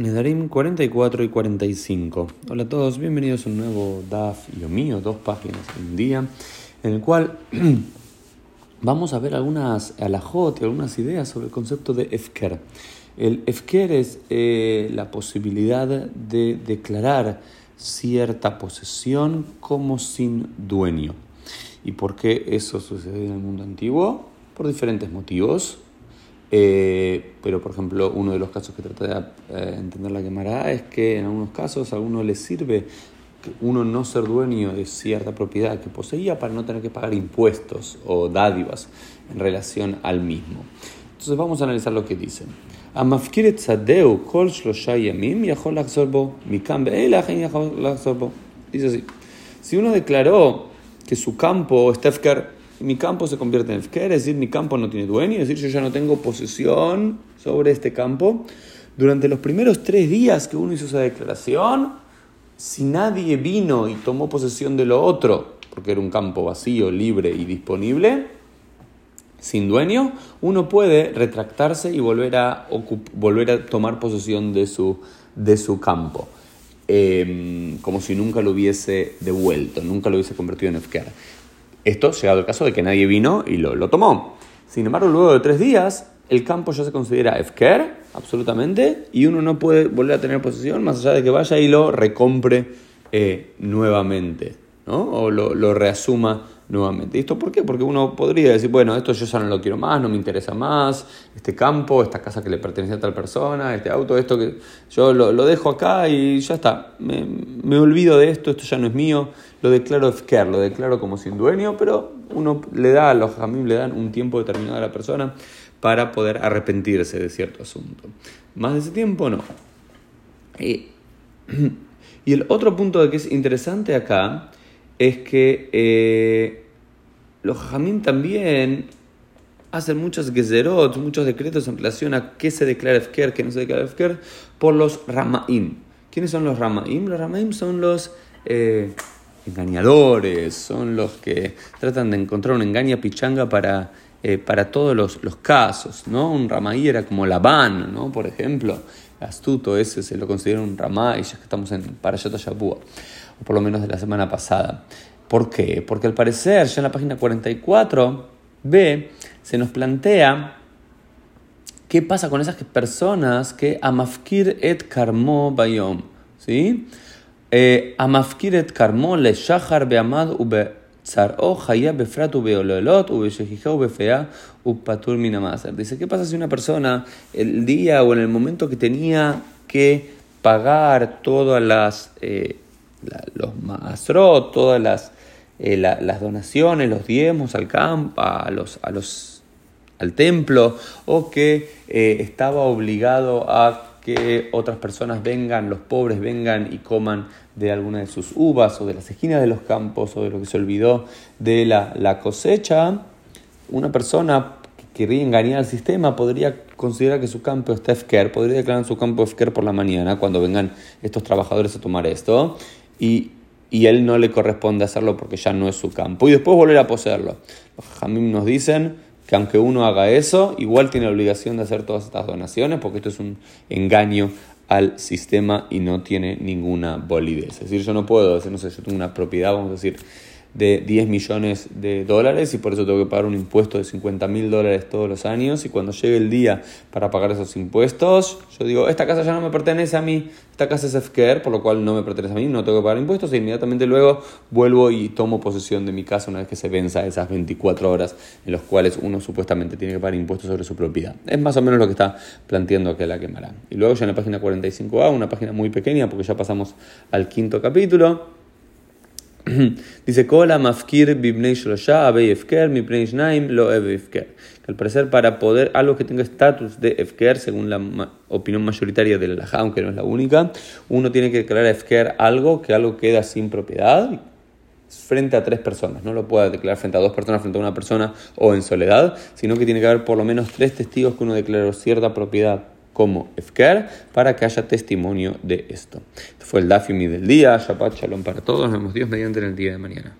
Nedarim 44 y 45. Hola a todos, bienvenidos a un nuevo DAF yo mío, dos páginas en un día, en el cual vamos a ver algunas alajot y algunas ideas sobre el concepto de Efker. El Efker es eh, la posibilidad de declarar cierta posesión como sin dueño. ¿Y por qué eso sucede en el mundo antiguo? Por diferentes motivos. Eh, pero, por ejemplo, uno de los casos que trata de eh, entender la quemará es que en algunos casos a uno le sirve uno no ser dueño de cierta propiedad que poseía para no tener que pagar impuestos o dádivas en relación al mismo. Entonces vamos a analizar lo que dice. Dice así, si uno declaró que su campo, Stefker, mi campo se convierte en Efker, es decir, mi campo no tiene dueño, es decir, yo ya no tengo posesión sobre este campo. Durante los primeros tres días que uno hizo esa declaración, si nadie vino y tomó posesión de lo otro, porque era un campo vacío, libre y disponible, sin dueño, uno puede retractarse y volver a, volver a tomar posesión de su, de su campo. Em, como si nunca lo hubiese devuelto, nunca lo hubiese convertido en Efker. Esto llegado el caso de que nadie vino y lo, tomó. Sin embargo, luego de tres días, el campo ya se considera Efker, absolutamente, y uno no puede volver a tener posesión más allá de que vaya y lo recompre eh, nuevamente, ¿no? o lo, lo reasuma nuevamente. ¿Y esto por qué? Porque uno podría decir, bueno, esto yo ya no lo quiero más, no me interesa más, este campo, esta casa que le pertenece a tal persona, este auto, esto que yo lo, dejo acá y ya está, me, me, olvido de esto, esto ya no es mío, lo declaro efker, lo declaro como sin dueño, pero uno le da, a los mí le dan un tiempo determinado a la persona para poder arrepentirse de cierto asunto. Más de ese tiempo no. Y, y el otro punto que es interesante acá es que eh, los jamín también hacen muchos gezerot, muchos decretos en relación a qué se declara Efker, qué no se declara Efker, por los Ramaim. ¿Quiénes son los Ramaim? Los Ramaim son los eh, engañadores, son los que tratan de encontrar una engaña pichanga para, eh, para todos los, los, casos. ¿no? Un Ramaí era como Labán, ¿no? por ejemplo. Astuto, ese se lo considera un Ramay, ya que estamos en Parashat o por lo menos de la semana pasada. ¿Por qué? Porque al parecer, ya en la página 44b, se nos plantea qué pasa con esas personas que amafkir et karmo bayom. ¿Sí? Eh, amafkir et karmo le shahar beamad ube befrat Dice, ¿qué pasa si una persona el día o en el momento que tenía que pagar todas las eh, los masrot, todas las, eh, las donaciones, los diezmos al campo, a los, a los, al templo, o que eh, estaba obligado a que otras personas vengan, los pobres vengan y coman de alguna de sus uvas o de las esquinas de los campos o de lo que se olvidó de la, la cosecha, una persona que querría engañar al sistema podría considerar que su campo está Efker, podría declarar su campo Efker por la mañana cuando vengan estos trabajadores a tomar esto y, y él no le corresponde hacerlo porque ya no es su campo. Y después volver a poseerlo. Los jamim nos dicen que aunque uno haga eso, igual tiene la obligación de hacer todas estas donaciones porque esto es un engaño al sistema y no tiene ninguna validez. Es decir, yo no puedo decir, no sé, yo tengo una propiedad, vamos a decir, de 10 millones de dólares y por eso tengo que pagar un impuesto de 50 mil dólares todos los años y cuando llegue el día para pagar esos impuestos, yo digo, esta casa ya no me pertenece a mí, esta casa es FKR, por lo cual no me pertenece a mí, no tengo que pagar impuestos e inmediatamente luego vuelvo y tomo posesión de mi casa una vez que se venza esas 24 horas en las cuales uno supuestamente tiene que pagar impuestos sobre su propiedad. Es más o menos lo que está planteando que la quemará. Y luego ya en la página 45A, una página muy pequeña porque ya pasamos al quinto capítulo, Dice, Kola mafkir lo. Que al parecer para poder algo que tenga estatus de efker, según la opinión mayoritaria de la aunque no es la única, uno tiene que declarar efker algo que algo queda sin propiedad frente a tres personas. No lo puede declarar frente a dos personas, frente a una persona o en soledad, sino que tiene que haber por lo menos tres testigos que uno declaró cierta propiedad como Efker para que haya testimonio de esto. Este fue el Dafimi del día. Shabbat Shalom para todos. Nos vemos Dios mediante en el día de mañana.